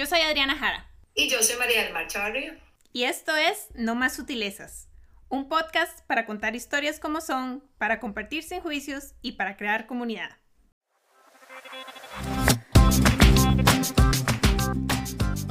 Yo soy Adriana Jara. Y yo soy María del Mar Chavarría. Y esto es No Más Sutilezas, un podcast para contar historias como son, para compartir sin juicios y para crear comunidad.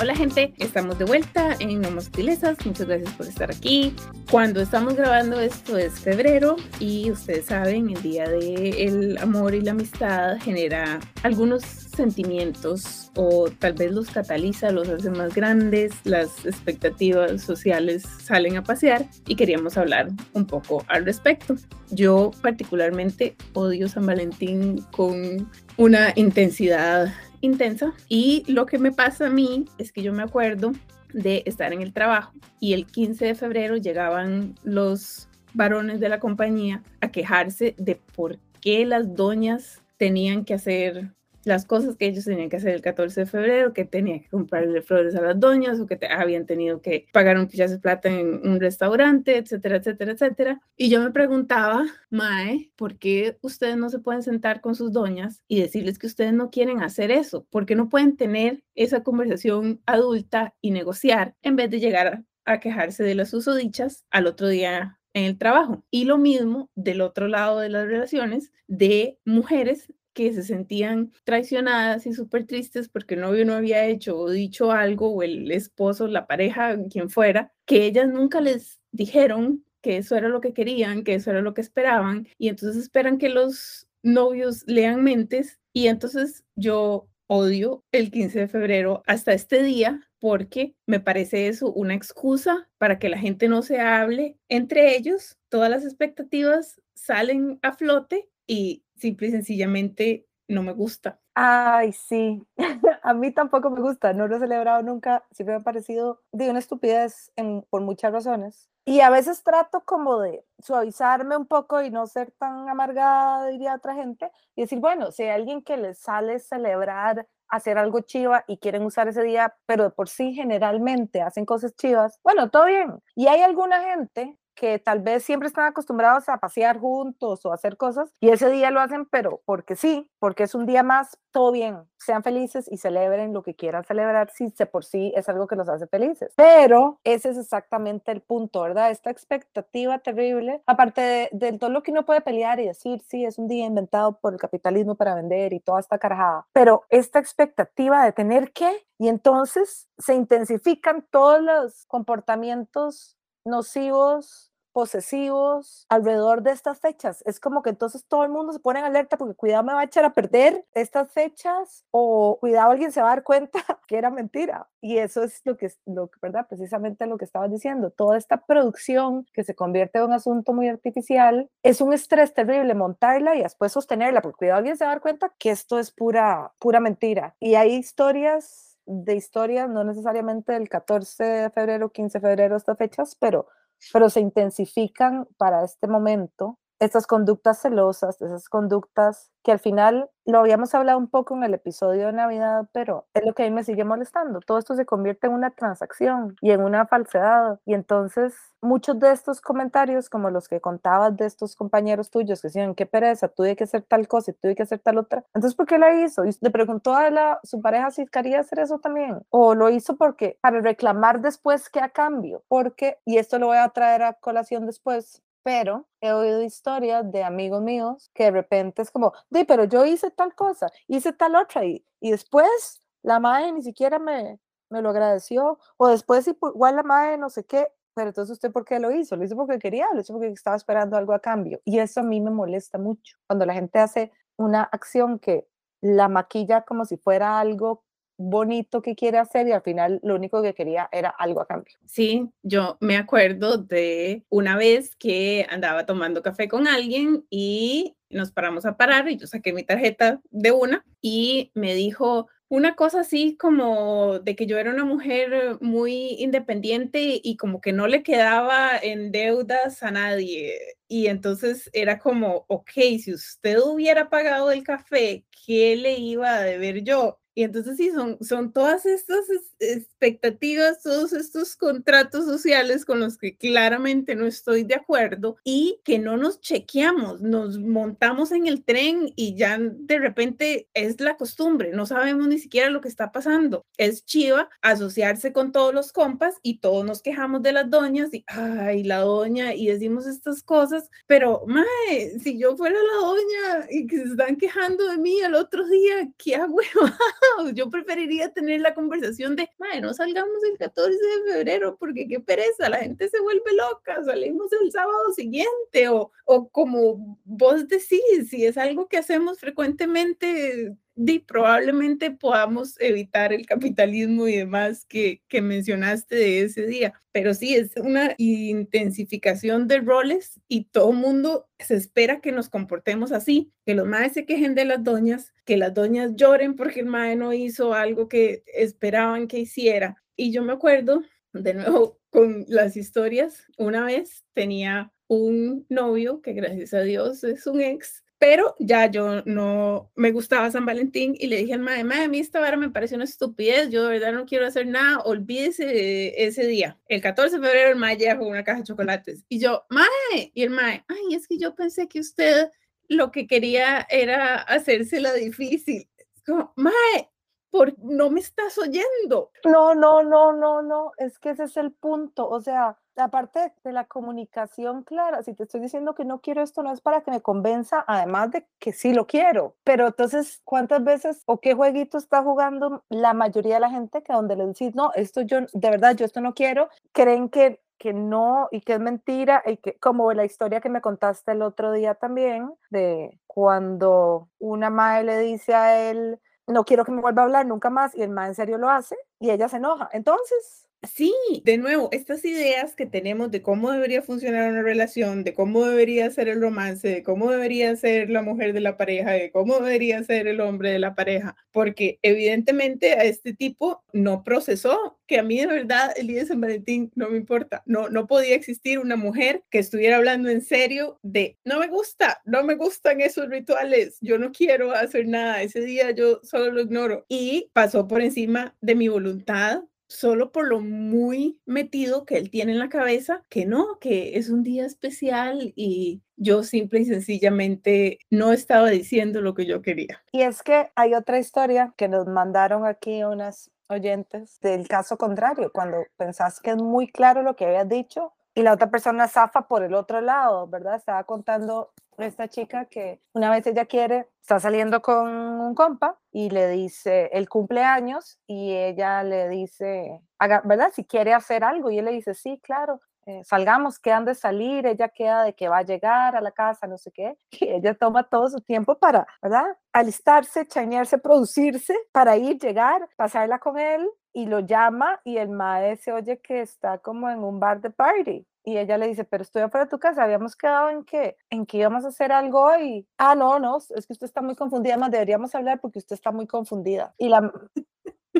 Hola gente, estamos de vuelta en No Sutilezas, muchas gracias por estar aquí. Cuando estamos grabando esto es febrero y ustedes saben, el día del amor y la amistad genera algunos sentimientos o tal vez los cataliza, los hace más grandes, las expectativas sociales salen a pasear y queríamos hablar un poco al respecto. Yo particularmente odio San Valentín con una intensidad intensa y lo que me pasa a mí es que yo me acuerdo de estar en el trabajo y el 15 de febrero llegaban los varones de la compañía a quejarse de por qué las doñas tenían que hacer las cosas que ellos tenían que hacer el 14 de febrero, que tenían que comprarle flores a las doñas o que habían tenido que pagar un pichazo de plata en un restaurante, etcétera, etcétera, etcétera. Y yo me preguntaba, Mae, ¿por qué ustedes no se pueden sentar con sus doñas y decirles que ustedes no quieren hacer eso? ¿Por qué no pueden tener esa conversación adulta y negociar en vez de llegar a, quejarse de las usodichas al otro día en el trabajo. Y lo mismo del otro lado de las relaciones de mujeres que se sentían traicionadas y súper tristes porque el novio no había hecho o dicho algo, o el esposo, la pareja, quien fuera, que ellas nunca les dijeron que eso era lo que querían, que eso era lo que esperaban, y entonces esperan que los novios lean mentes, y entonces yo odio el 15 de febrero hasta este día porque me parece eso una excusa para que la gente no se hable. Entre ellos, todas las expectativas salen a flote y simple y sencillamente no me gusta. Ay, sí, a mí tampoco me gusta, no lo he celebrado nunca, siempre me ha parecido de una estupidez por muchas razones. Y a veces trato como de suavizarme un poco y no ser tan amargada, diría otra gente, y decir, bueno, si hay alguien que les sale celebrar, hacer algo chiva y quieren usar ese día, pero de por sí generalmente hacen cosas chivas, bueno, todo bien. Y hay alguna gente que tal vez siempre están acostumbrados a pasear juntos o hacer cosas y ese día lo hacen, pero porque sí, porque es un día más, todo bien, sean felices y celebren lo que quieran celebrar si de por sí es algo que los hace felices. Pero ese es exactamente el punto, ¿verdad? Esta expectativa terrible, aparte de, todo lo que uno puede pelear y decir, sí, es un día inventado por el capitalismo para vender y toda esta carajada, pero esta expectativa de tener que, y entonces se intensifican todos los comportamientos nocivos posesivos alrededor de estas fechas. Es como que entonces todo el mundo se pone en alerta porque cuidado me va a echar a perder estas fechas o cuidado alguien se va a dar cuenta que era mentira. Y eso es lo que, lo, ¿verdad? Precisamente lo que estabas diciendo. Toda esta producción que se convierte en un asunto muy artificial es un estrés terrible montarla y después sostenerla porque cuidado alguien se va a dar cuenta que esto es pura, pura mentira. Y hay historias de historias, no necesariamente del 14 de febrero, 15 de febrero, estas fechas, pero pero se intensifican para este momento estas conductas celosas, esas conductas que al final lo habíamos hablado un poco en el episodio de Navidad, pero es lo que a mí me sigue molestando. Todo esto se convierte en una transacción y en una falsedad. Y entonces muchos de estos comentarios, como los que contabas de estos compañeros tuyos que decían, qué pereza, tuve que hacer tal cosa y tuve que hacer tal otra. Entonces, ¿por qué la hizo? Y le preguntó a la, su pareja si quería hacer eso también. O lo hizo porque, para reclamar después que a cambio. Porque, y esto lo voy a traer a colación después, pero he oído historias de amigos míos que de repente es como, di, pero yo hice tal cosa, hice tal otra y, y después la madre ni siquiera me, me lo agradeció o después igual la madre no sé qué, pero entonces usted por qué lo hizo? Lo hizo porque quería, lo hizo porque estaba esperando algo a cambio y eso a mí me molesta mucho cuando la gente hace una acción que la maquilla como si fuera algo bonito que quiere hacer y al final lo único que quería era algo a cambio. Sí, yo me acuerdo de una vez que andaba tomando café con alguien y nos paramos a parar y yo saqué mi tarjeta de una y me dijo una cosa así como de que yo era una mujer muy independiente y como que no le quedaba en deudas a nadie. Y entonces era como, ok, si usted hubiera pagado el café, ¿qué le iba a deber yo? Y entonces sí, son, son todas estas expectativas, todos estos contratos sociales con los que claramente no estoy de acuerdo y que no nos chequeamos, nos montamos en el tren y ya de repente es la costumbre, no sabemos ni siquiera lo que está pasando. Es chiva asociarse con todos los compas y todos nos quejamos de las doñas y, ay, la doña, y decimos estas cosas, pero, mae, si yo fuera la doña y que se están quejando de mí el otro día, ¿qué hago? yo preferiría tener la conversación de, mae, no salgamos el 14 de febrero porque qué pereza, la gente se vuelve loca, salimos el sábado siguiente o, o como vos decís, si es algo que hacemos frecuentemente, y probablemente podamos evitar el capitalismo y demás que, que mencionaste de ese día. Pero sí, es una intensificación de roles y todo mundo se espera que nos comportemos así, que los madres se quejen de las doñas, que las doñas lloren porque el madre no hizo algo que esperaban que hiciera. Y yo me acuerdo, de nuevo, con las historias, una vez tenía un novio que gracias a Dios es un ex pero ya yo no me gustaba San Valentín y le dije al mae, mae, a mí esta vara me parece una estupidez, yo de verdad no quiero hacer nada, olvídese ese día. El 14 de febrero el mae llega con una caja de chocolates y yo, mae, y el mae, ay, es que yo pensé que usted lo que quería era hacérsela difícil. Como, mae, por, no me estás oyendo. No, no, no, no, no, es que ese es el punto, o sea, aparte de la comunicación clara, si te estoy diciendo que no quiero esto, no es para que me convenza, además de que sí lo quiero. Pero entonces, ¿cuántas veces o qué jueguito está jugando la mayoría de la gente que donde le decís, no, esto yo, de verdad, yo esto no quiero, creen que que no y que es mentira y que como la historia que me contaste el otro día también de cuando una madre le dice a él no quiero que me vuelva a hablar nunca más y el ma en serio lo hace y ella se enoja. Entonces, Sí, de nuevo, estas ideas que tenemos de cómo debería funcionar una relación, de cómo debería ser el romance, de cómo debería ser la mujer de la pareja, de cómo debería ser el hombre de la pareja, porque evidentemente a este tipo no procesó que a mí de verdad el día de San Valentín no me importa, no, no podía existir una mujer que estuviera hablando en serio de no me gusta, no me gustan esos rituales, yo no quiero hacer nada, ese día yo solo lo ignoro y pasó por encima de mi voluntad solo por lo muy metido que él tiene en la cabeza, que no, que es un día especial y yo simple y sencillamente no estaba diciendo lo que yo quería. Y es que hay otra historia que nos mandaron aquí unas oyentes del caso contrario, cuando pensás que es muy claro lo que habías dicho y la otra persona zafa por el otro lado, ¿verdad? Estaba contando esta chica que una vez ella quiere, está saliendo con un compa y le dice el cumpleaños y ella le dice, ¿verdad? Si quiere hacer algo y él le dice, sí, claro. Eh, salgamos, quedan de salir, ella queda de que va a llegar a la casa, no sé qué, y ella toma todo su tiempo para, ¿verdad? Alistarse, chañarse, producirse para ir, llegar, pasarla con él, y lo llama y el maestro se oye que está como en un bar de party y ella le dice, pero estoy afuera de tu casa, habíamos quedado en que, en que íbamos a hacer algo hoy. Ah, no, no, es que usted está muy confundida, más deberíamos hablar porque usted está muy confundida. Y la,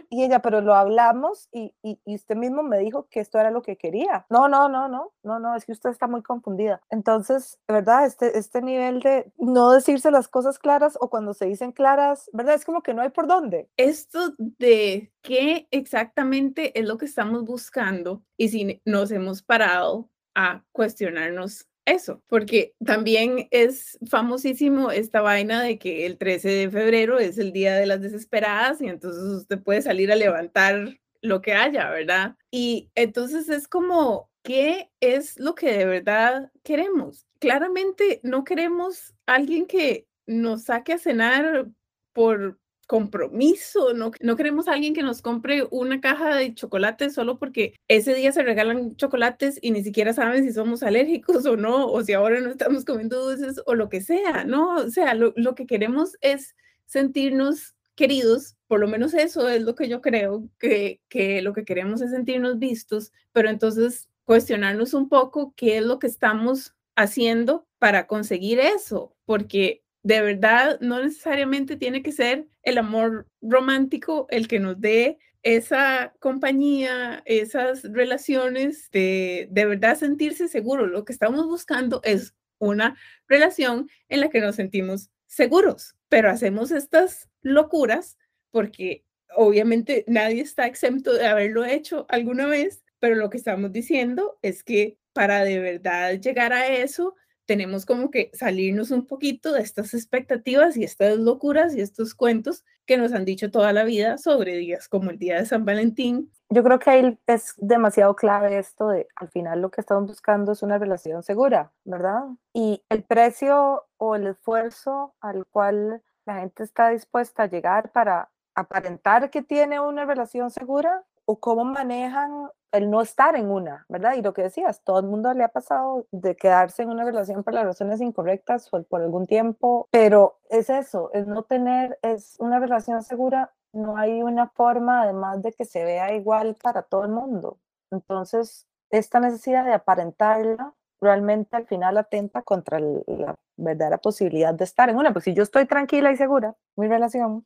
y ella, pero lo hablamos y, y, usted mismo me dijo que esto era lo que quería. No, no, no, no, no, no, es que usted está muy confundida. Entonces, ¿verdad? Este, este nivel de no decirse las cosas claras o cuando se dicen claras, ¿verdad? Es como que no hay por dónde. Esto de qué exactamente es lo que estamos buscando y si nos hemos parado a cuestionarnos eso, porque también es famosísimo esta vaina de que el 13 de febrero es el día de las desesperadas y entonces usted puede salir a levantar lo que haya, ¿verdad? Y entonces es como, ¿qué es lo que de verdad queremos? Claramente no queremos alguien que nos saque a cenar por compromiso, no, no queremos a alguien que nos compre una caja de chocolates solo porque ese día se regalan chocolates y ni siquiera saben si somos alérgicos o no, o si ahora no estamos comiendo dulces o lo que sea, ¿no? O sea, lo, lo que queremos es sentirnos queridos, por lo menos eso es lo que yo creo, que, que lo que queremos es sentirnos vistos, pero entonces cuestionarnos un poco qué es lo que estamos haciendo para conseguir eso, porque de verdad no necesariamente tiene que ser el amor romántico el que nos dé esa compañía, esas relaciones de de verdad sentirse seguro. Lo que estamos buscando es una relación en la que nos sentimos seguros, pero hacemos estas locuras porque obviamente nadie está exento de haberlo hecho alguna vez, pero lo que estamos diciendo es que para de verdad llegar a eso, tenemos como que salirnos un poquito de estas expectativas y estas locuras y estos cuentos que nos han dicho toda la vida sobre días como el día de San Valentín. Yo creo que ahí es demasiado clave esto de al final lo que estamos buscando es una relación segura, ¿verdad? Y el precio o el esfuerzo al cual la gente está dispuesta a llegar para aparentar que tiene una relación segura o cómo manejan el no estar en una, ¿verdad? Y lo que decías, todo el mundo le ha pasado de quedarse en una relación por las razones incorrectas o por algún tiempo, pero es eso, es no tener, es una relación segura, no hay una forma además de que se vea igual para todo el mundo. Entonces, esta necesidad de aparentarla realmente al final atenta contra la verdadera posibilidad de estar en una, porque si yo estoy tranquila y segura, mi relación,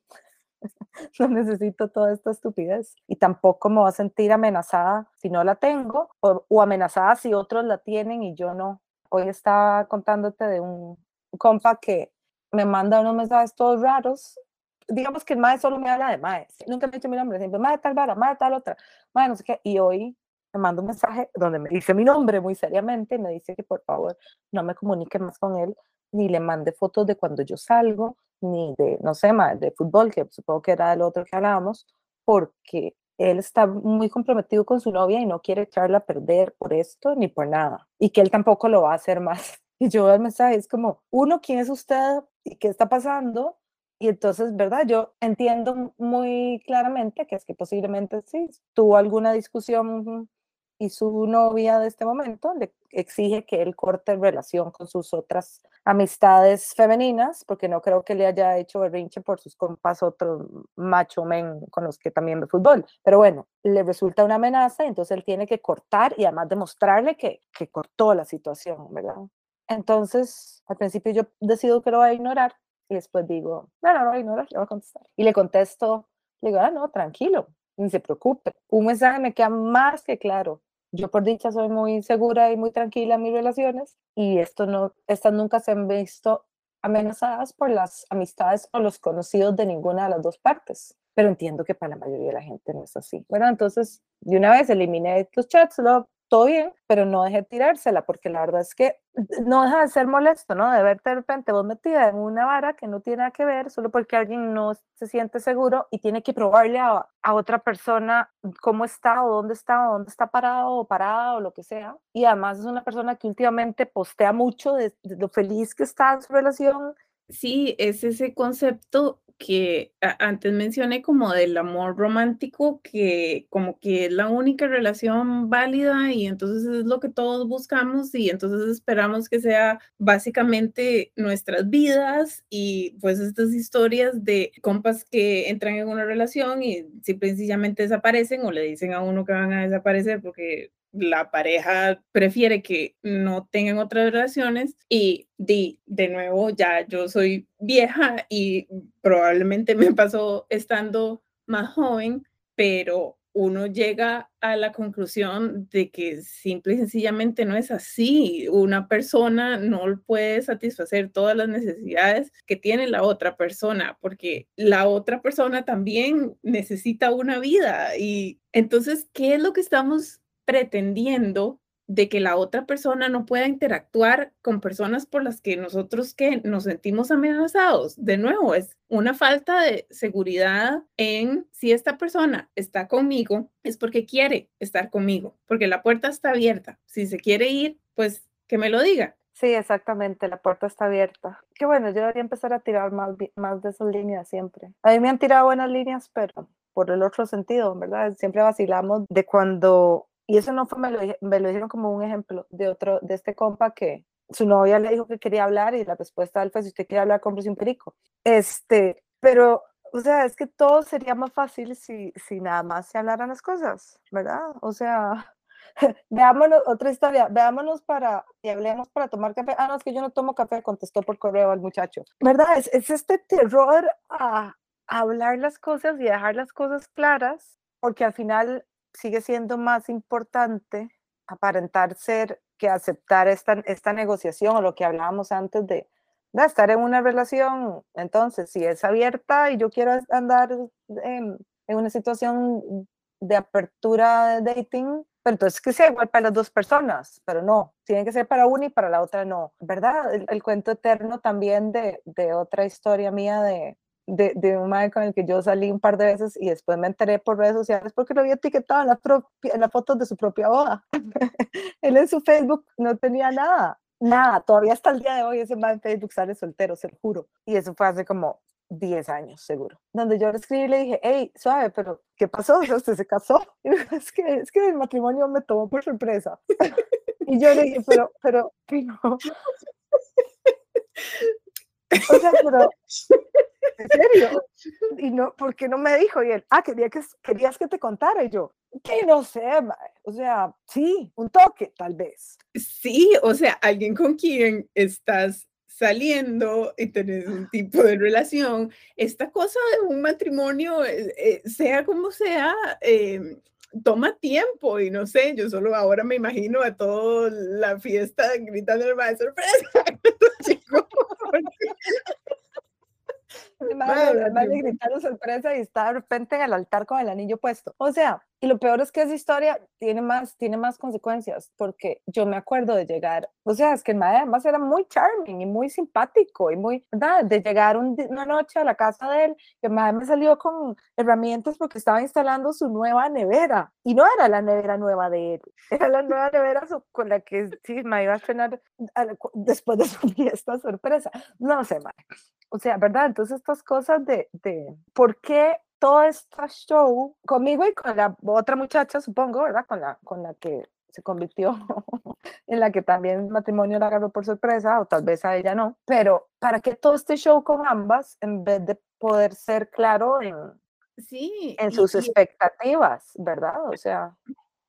no necesito toda esta estupidez y tampoco me voy a sentir amenazada si no la tengo o, amenazada si otros la tienen y yo no. Hoy estaba contándote de un compa que me manda unos mensajes todos raros. Digamos que el mae solo me habla de mae. Nunca me ha dicho mi nombre, siempre mae tal vara, mae tal otra, mae no sé qué. Y hoy me manda un mensaje donde me dice mi nombre muy seriamente, me dice que por favor no me comunique más con él, ni le mande fotos de cuando yo salgo, ni de, no sé, más de fútbol, que supongo que era el otro que hablábamos, porque él está muy comprometido con su novia y no quiere echarla a perder por esto ni por nada. Y que él tampoco lo va a hacer más. Y yo el mensaje es como, uno, ¿quién es usted y qué está pasando? Y entonces, ¿verdad? Yo entiendo muy claramente que es que posiblemente sí, tuvo alguna discusión y su novia de este momento le exige que él corte relación con sus otras amistades femeninas, porque no creo que le haya hecho berrinche por sus compas otros macho men con los que también ve fútbol. Pero bueno, le resulta una amenaza, entonces él tiene que cortar y además demostrarle que, que cortó la situación, ¿verdad? Entonces, al principio yo decido que lo voy a ignorar y después digo, no, no, no, ignorar, le voy a contestar. Y le contesto, le digo, ah, no, tranquilo, ni se preocupe. Un mensaje me queda más que claro. Yo por dicha soy muy segura y muy tranquila en mis relaciones y esto no, estas nunca se han visto amenazadas por las amistades o los conocidos de ninguna de las dos partes. Pero entiendo que para la mayoría de la gente no es así. Bueno, entonces de una vez eliminé los chats, lo todo bien, pero no deje tirársela, porque la verdad es que no deja de ser molesto, ¿no? De verte de repente vos metida en una vara que no tiene nada que ver, solo porque alguien no se siente seguro y tiene que probarle a, a otra persona cómo está o dónde está o dónde está parado o parada o lo que sea. Y además es una persona que últimamente postea mucho de, de lo feliz que está en su relación. Sí, es ese concepto que antes mencioné como del amor romántico, que como que es la única relación válida y entonces es lo que todos buscamos y entonces esperamos que sea básicamente nuestras vidas y pues estas historias de compas que entran en una relación y simple sencillamente desaparecen o le dicen a uno que van a desaparecer porque la pareja prefiere que no tengan otras relaciones y de, de nuevo ya yo soy vieja y probablemente me pasó estando más joven, pero uno llega a la conclusión de que simple y sencillamente no es así. Una persona no puede satisfacer todas las necesidades que tiene la otra persona, porque la otra persona también necesita una vida. Y entonces, ¿qué es lo que estamos pretendiendo de que la otra persona no pueda interactuar con personas por las que nosotros que nos sentimos amenazados. De nuevo, es una falta de seguridad en si esta persona está conmigo, es porque quiere estar conmigo, porque la puerta está abierta. Si se quiere ir, pues que me lo diga. Sí, exactamente, la puerta está abierta. Qué bueno, yo debería empezar a tirar más, más de esas líneas siempre. A mí me han tirado buenas líneas, pero por el otro sentido, ¿verdad? Siempre vacilamos de cuando y eso no fue, me lo, me lo dijeron como un ejemplo de otro, de este compa que su novia le dijo que quería hablar y la respuesta de él fue, si usted quiere hablar, cómprese un perico. Este, pero, o sea, es que todo sería más fácil si, si nada más se hablaran las cosas, ¿verdad? O sea, veámonos, otra historia, veámonos para, y hablemos para tomar café. Ah, no, es que yo no tomo café, contestó por correo al muchacho. ¿Verdad? Es, es este terror a, a hablar las cosas y dejar las cosas claras, porque al final sigue siendo más importante aparentar ser que aceptar esta, esta negociación o lo que hablábamos antes de, estar en una relación. Entonces, si es abierta y yo quiero andar en una situación de apertura de dating, pero entonces que sea igual para las dos personas, pero no, tiene que ser para una y para la otra no, ¿verdad? El, cuento eterno también de, de, otra historia mía de, de, de un madre con el que yo salí un par de veces y después me enteré por redes sociales porque lo había etiquetado en, la las fotos de su propia boda. Él en su Facebook no tenía nada, nada, todavía hasta el día de hoy ese man en Facebook sale soltero, se lo juro. Y eso fue hace como 10 años seguro, donde yo le escribí y le dije, hey, suave, pero ¿qué pasó? ¿Usted se casó? Y me dijo, es que, es que el matrimonio me tomó por sorpresa. y yo le dije, pero, pero, no. O sea, pero, ¿en serio? Y no, ¿por qué no me dijo? Y él, ah, quería que, querías que te contara. Y yo, que no sé, o sea, sí, un toque, tal vez. Sí, o sea, alguien con quien estás saliendo y tenés un tipo de relación, esta cosa de un matrimonio, eh, eh, sea como sea, eh, toma tiempo y no sé, yo solo ahora me imagino a toda la fiesta gritando el maestro, Madre, gritaron sorpresa y está de repente en el altar con el anillo puesto. O sea, y lo peor es que esa historia tiene más, tiene más consecuencias, porque yo me acuerdo de llegar, o sea, es que el madre además era muy charming y muy simpático y muy, ¿verdad? De llegar una noche a la casa de él, que el madre me salió con herramientas porque estaba instalando su nueva nevera. Y no era la nevera nueva de él, era la nueva nevera con la que sí me iba a estrenar después de su fiesta sorpresa. No sé, madre. O sea, ¿verdad? Entonces estas cosas de, de por qué todo este show conmigo y con la otra muchacha, supongo, ¿verdad? Con la, con la que se convirtió, en la que también el matrimonio la agarró por sorpresa, o tal vez a ella no, pero ¿para qué todo este show con ambas en vez de poder ser claro en, sí, en sus expectativas, ¿verdad? O sea...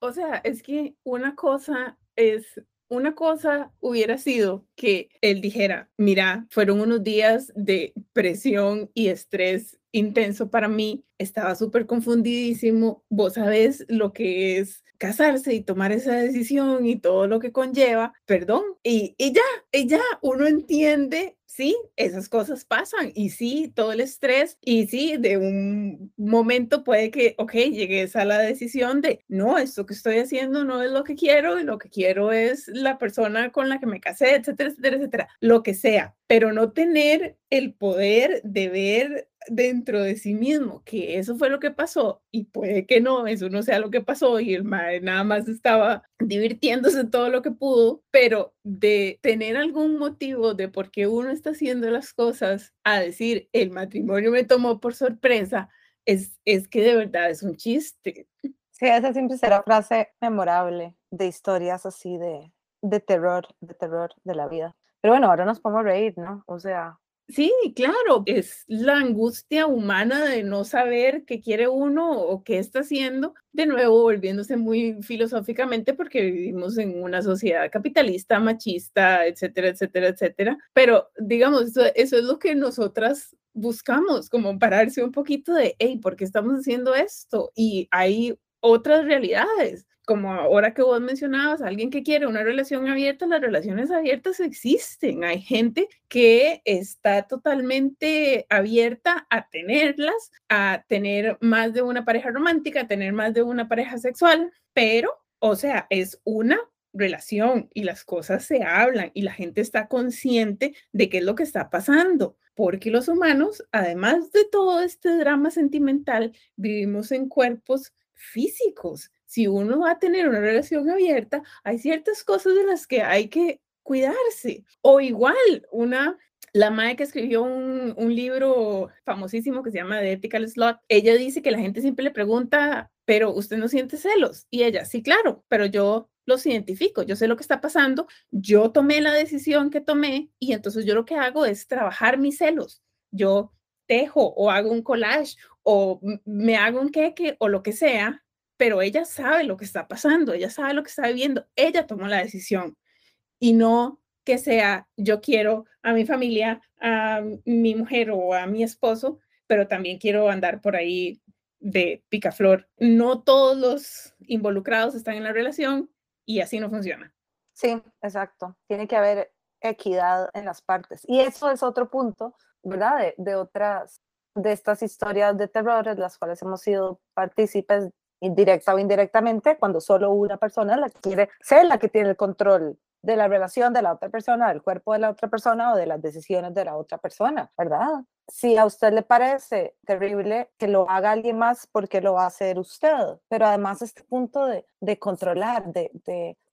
O sea, es que una cosa es una cosa hubiera sido que él dijera, mira, fueron unos días de presión y estrés intenso para mí, estaba súper confundidísimo, vos sabés lo que es casarse y tomar esa decisión y todo lo que conlleva, perdón, y, y ya, y ya uno entiende sí, esas cosas pasan y sí, todo el estrés y sí, de un momento puede que, ok, llegues a la decisión de, no, esto que estoy haciendo no es lo que quiero y lo que quiero es la persona con la que me casé, etcétera, etcétera, etcétera, lo que sea, pero no tener el poder de ver dentro de sí mismo que eso fue lo que pasó y puede que no, eso no sea lo que pasó y el madre nada más estaba divirtiéndose todo lo que pudo, pero de tener algún motivo de por qué uno está haciendo las cosas a decir el matrimonio me tomó por sorpresa, es, es que de verdad es un chiste. Sí, esa siempre será frase memorable de historias así de, de terror, de terror de la vida. Pero bueno, ahora nos podemos reír, ¿no? O sea, Sí, claro, es la angustia humana de no saber qué quiere uno o qué está haciendo, de nuevo volviéndose muy filosóficamente porque vivimos en una sociedad capitalista, machista, etcétera, etcétera, etcétera. Pero digamos, eso, eso es lo que nosotras buscamos, como pararse un poquito de, hey, ¿por qué estamos haciendo esto? Y hay otras realidades como ahora que vos mencionabas, alguien que quiere una relación abierta, las relaciones abiertas existen. Hay gente que está totalmente abierta a tenerlas, a tener más de una pareja romántica, a tener más de una pareja sexual, pero, o sea, es una relación y las cosas se hablan y la gente está consciente de qué es lo que está pasando, porque los humanos, además de todo este drama sentimental, vivimos en cuerpos físicos si uno va a tener una relación abierta, hay ciertas cosas de las que hay que cuidarse. O igual, una, la madre que escribió un, libro famosísimo que se llama The Ethical Slot, ella dice que la gente siempre le pregunta, pero usted no siente celos. Y ella, sí, claro, pero yo los identifico, yo sé lo que está pasando, yo tomé la decisión que tomé y entonces yo lo que hago es trabajar mis celos. Yo tejo o hago un collage o me hago un queque o lo que sea pero ella sabe lo que está pasando, ella sabe lo que está viviendo, ella tomó la decisión y no que sea yo quiero a mi familia, a mi mujer o a mi esposo, pero también quiero andar por ahí de picaflor. No todos los involucrados están en la relación y así no funciona. Sí, exacto. Tiene que haber equidad en las partes. Y eso es otro punto, ¿verdad? De, de otras de estas historias de terror en las cuales hemos sido partícipes indirecta o indirectamente cuando solo una persona la quiere ser la que tiene el control de la relación de la otra persona, del cuerpo de la otra persona o de las decisiones de la otra persona, ¿verdad? Si a usted le parece terrible que lo haga alguien más, porque lo va a hacer usted? Pero además este punto de, de controlar, de,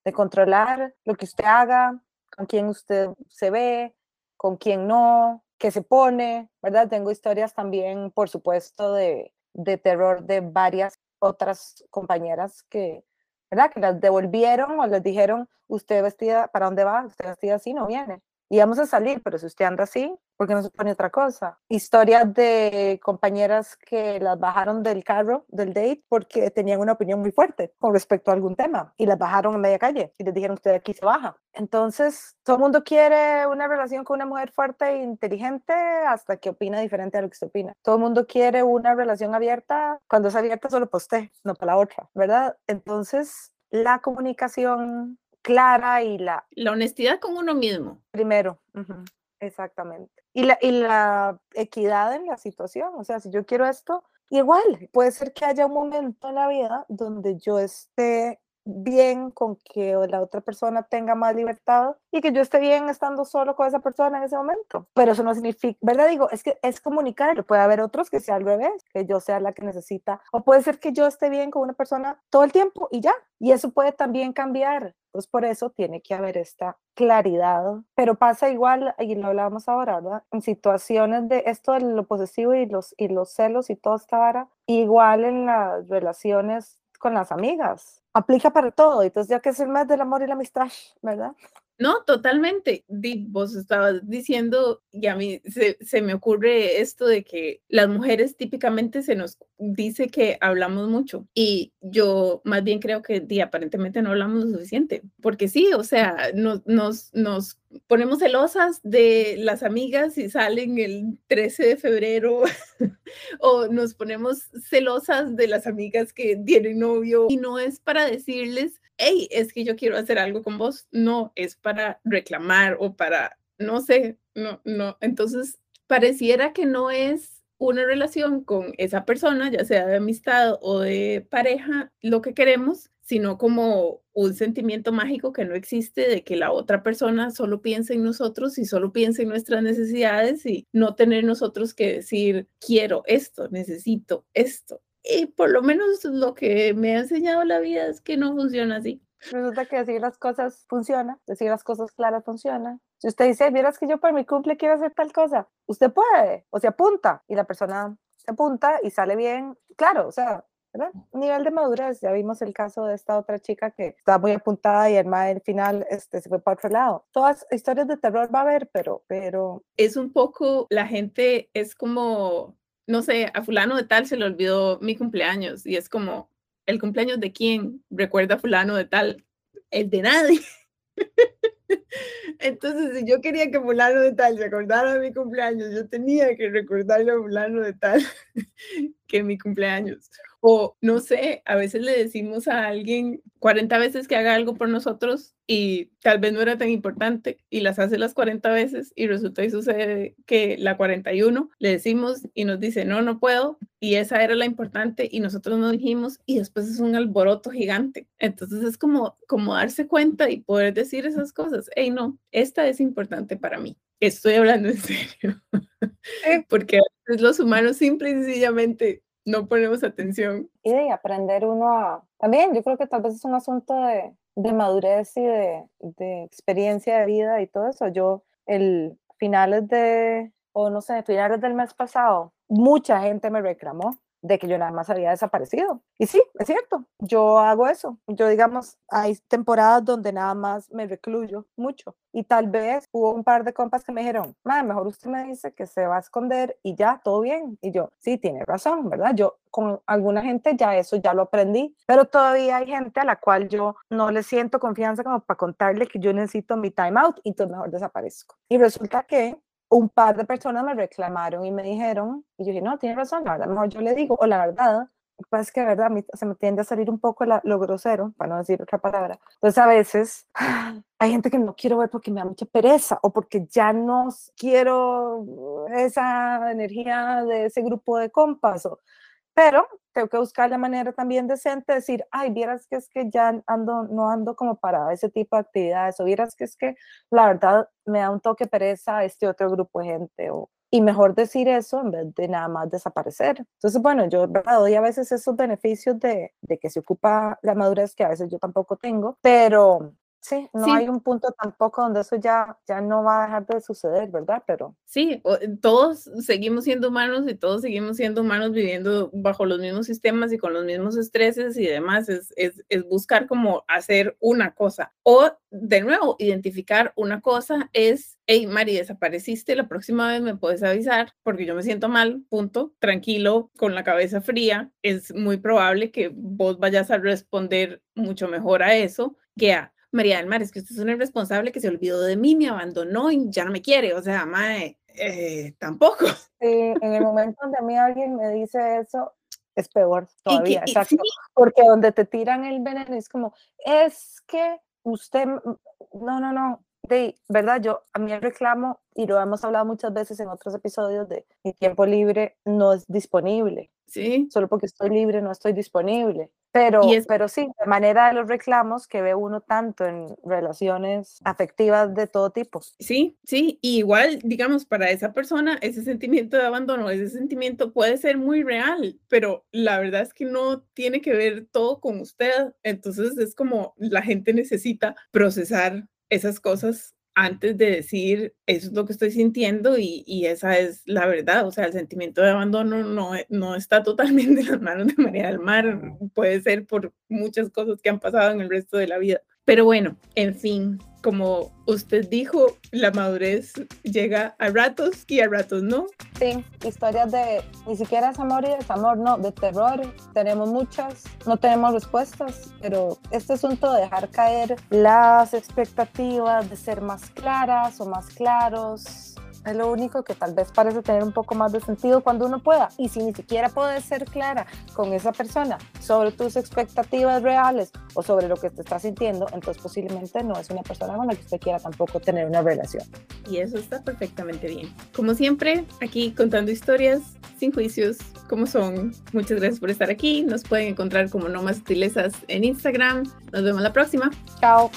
de, controlar lo que usted haga, con quién usted se ve, con quién no, qué se pone, ¿verdad? Tengo historias también, por supuesto, de, de terror de varias otras compañeras que, ¿verdad? Que las devolvieron o les dijeron, usted vestida, ¿para dónde va? Usted vestida así no viene. Y vamos a salir, pero si usted anda así, ¿por qué no se pone otra cosa? Historias de compañeras que las bajaron del carro, del date, porque tenían una opinión muy fuerte con respecto a algún tema y las bajaron en media calle y les dijeron, usted aquí se baja. Entonces, todo el mundo quiere una relación con una mujer fuerte e inteligente hasta que opina diferente a lo que usted opina. Todo el mundo quiere una relación abierta, cuando es abierta solo para usted, no para la otra, ¿verdad? Entonces, la comunicación clara y la... La honestidad con uno mismo. Primero, exactamente. Y la, y la equidad en la situación, o sea, si yo quiero esto, igual, puede ser que haya un momento en la vida donde yo esté bien con que la otra persona tenga más libertad y que yo esté bien estando solo con esa persona en ese momento. Pero eso no significa, ¿verdad? Digo, es que es comunicar. Puede haber otros que sea al revés, que yo sea la que necesita. O puede ser que yo esté bien con una persona todo el tiempo y ya. Y eso puede también cambiar. Pues por eso tiene que haber esta claridad. Pero pasa igual, y lo hablábamos ahora, ¿verdad? En situaciones de esto de lo posesivo y los, y los celos y toda esta vara, igual en las relaciones con las amigas aplica para todo. Entonces, ya que es el mes del amor y la amistad, ¿verdad? No, totalmente. Vos estabas diciendo, y a mí se, se, me ocurre esto de que las mujeres típicamente se nos dice que hablamos mucho y yo más bien creo que di, aparentemente no hablamos lo suficiente, porque sí, o sea, nos, nos, nos ponemos celosas de las amigas y salen el 13 de febrero o nos ponemos celosas de las amigas que tienen novio y no es para decirles hey, es que yo quiero hacer algo con vos. No, es para reclamar o para, no sé, no, no. Entonces, pareciera que no es una relación con esa persona, ya sea de amistad o de pareja, lo que queremos, sino como un sentimiento mágico que no existe de que la otra persona solo piense en nosotros y solo piense en nuestras necesidades y no tener nosotros que decir, quiero esto, necesito esto. Y por lo menos lo que me ha enseñado la vida es que no funciona así. Resulta que decir las cosas funciona, decir las cosas claras funciona. Si usted dice, vieras que yo para mi cumple quiero hacer tal cosa, usted puede, o se apunta, y la persona se apunta y sale bien. Claro, o sea, ¿verdad? Nivel de madurez, ya vimos el caso de esta otra chica que estaba muy apuntada y el al final este, se fue para otro lado. Todas historias de terror va a haber, pero, pero... Es un poco, la gente es como no sé, a fulano de tal se le olvidó mi cumpleaños y es como, ¿el cumpleaños de quién? Recuerda a fulano de tal, el de nadie. Entonces, si yo quería que fulano de tal se acordara de mi cumpleaños, yo tenía que recordarle a fulano de tal que mi cumpleaños. O no sé, a veces le decimos a alguien 40 veces que haga algo por nosotros y tal vez no era tan importante y las hace las 40 veces y resulta y sucede que la 41 le decimos y nos dice, no, no puedo y esa era la importante y nosotros no dijimos y después es un alboroto gigante. Entonces es como, como darse cuenta y poder decir esas cosas, hey, no, esta es importante para mí. Estoy hablando en serio. Porque los humanos simple y sencillamente no ponemos atención. Y de aprender uno a... También yo creo que tal vez es un asunto de, de madurez y de, de, experiencia de vida y todo eso. Yo, el finales de, o no sé, finales del mes pasado, mucha gente me reclamó de que yo nada más había desaparecido. Y sí, es cierto, yo hago eso. Yo, digamos, hay temporadas donde nada más me recluyo mucho. Y tal vez hubo un par de compas que me dijeron, mejor usted me dice que se va a esconder y ya, todo bien. Y yo, sí, tiene razón, ¿verdad? Yo con alguna gente ya eso ya lo aprendí, pero todavía hay gente a la cual yo no le siento confianza como para contarle que yo necesito mi time out entonces mejor desaparezco. Y resulta que un par de personas me reclamaron y me dijeron, y yo dije, no, tiene razón, la verdad, mejor yo le digo, o la verdad, Pues es que, verdad, a mí se me tiende a salir un poco lo grosero, para no decir otra palabra. Entonces, a veces hay gente que no quiero ver porque me da mucha pereza o porque ya no quiero esa energía de ese grupo de compas. O, pero tengo que buscar la manera también decente de decir, ay, vieras que es que ya ando, no ando como para ese tipo de actividades, o vieras que es que la verdad me da un toque pereza este otro grupo de gente, o, y mejor decir eso en vez de nada más desaparecer. Entonces, bueno, yo doy a veces esos beneficios de, de que se ocupa la madurez que a veces yo tampoco tengo, pero Sí, no hay un punto tampoco donde eso ya, ya no va a dejar de suceder, ¿verdad? Pero sí, eh, todos seguimos siendo humanos y todos seguimos siendo humanos viviendo bajo los mismos sistemas y con los mismos estreses y demás. Es, es, es buscar como hacer una cosa. O, de nuevo, identificar una cosa es, hey, Mari, desapareciste, la próxima vez me puedes avisar porque yo me siento mal, punto, tranquilo, con la cabeza fría. Es muy probable que vos vayas a responder mucho mejor a eso que a María del Mar, es que usted es un irresponsable que se olvidó de mí, me abandonó y ya no me quiere. O sea, mae, eh, tampoco. Sí, en el momento donde a mí alguien me dice eso, es peor todavía, exacto. Porque donde te tiran el veneno es como, es que usted, no, no, no, de verdad, yo a mí el reclamo, y lo hemos hablado muchas veces en otros episodios, de mi tiempo libre no es disponible. Sí. Solo porque estoy libre no estoy disponible. Pero, pero sí, de manera de los reclamos que ve uno tanto en relaciones afectivas de todo tipo. Sí, sí, igual, digamos, para esa persona, ese sentimiento de abandono, ese sentimiento puede ser muy real, pero la verdad es que no tiene que ver todo con usted. Entonces es como la gente necesita procesar esas cosas antes de decir eso es lo que estoy sintiendo y, y, esa es la verdad. O sea, el sentimiento de abandono no, no está totalmente en las manos de María del Mar, puede ser por muchas cosas que han pasado en el resto de la vida. Pero bueno, en fin, como usted dijo, la madurez llega a ratos y a ratos no. Sí, historias de ni siquiera es amor y desamor, no, de terror. Tenemos muchas, no tenemos respuestas, pero este asunto de dejar caer las expectativas, de ser más claras o más claros, es lo único que tal vez parece tener un poco más de sentido cuando uno pueda. Y si ni siquiera puedes ser clara con esa persona sobre tus expectativas reales o sobre lo que te estás sintiendo, entonces posiblemente no es una persona con la que usted quiera tampoco tener una relación. Y eso está perfectamente bien. Como siempre, aquí contando historias sin juicios, como son. Muchas gracias por estar aquí. Nos pueden encontrar como No Más Sutilezas en Instagram. Nos vemos la próxima. Chao.